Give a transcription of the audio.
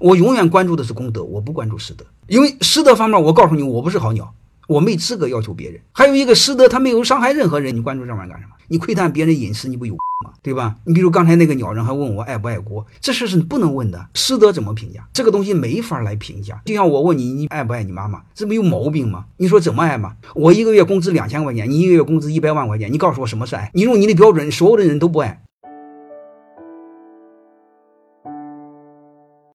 我永远关注的是功德，我不关注师德，因为师德方面，我告诉你，我不是好鸟，我没资格要求别人。还有一个师德，他没有伤害任何人，你关注这玩意儿干什么？你窥探别人隐私，你不有吗？对吧？你比如刚才那个鸟人还问我爱不爱国，这事是不能问的。师德怎么评价？这个东西没法来评价。就像我问你，你爱不爱你妈妈？这不有毛病吗？你说怎么爱吗？我一个月工资两千块钱，你一个月工资一百万块钱，你告诉我什么是爱？你用你的标准，所有的人都不爱。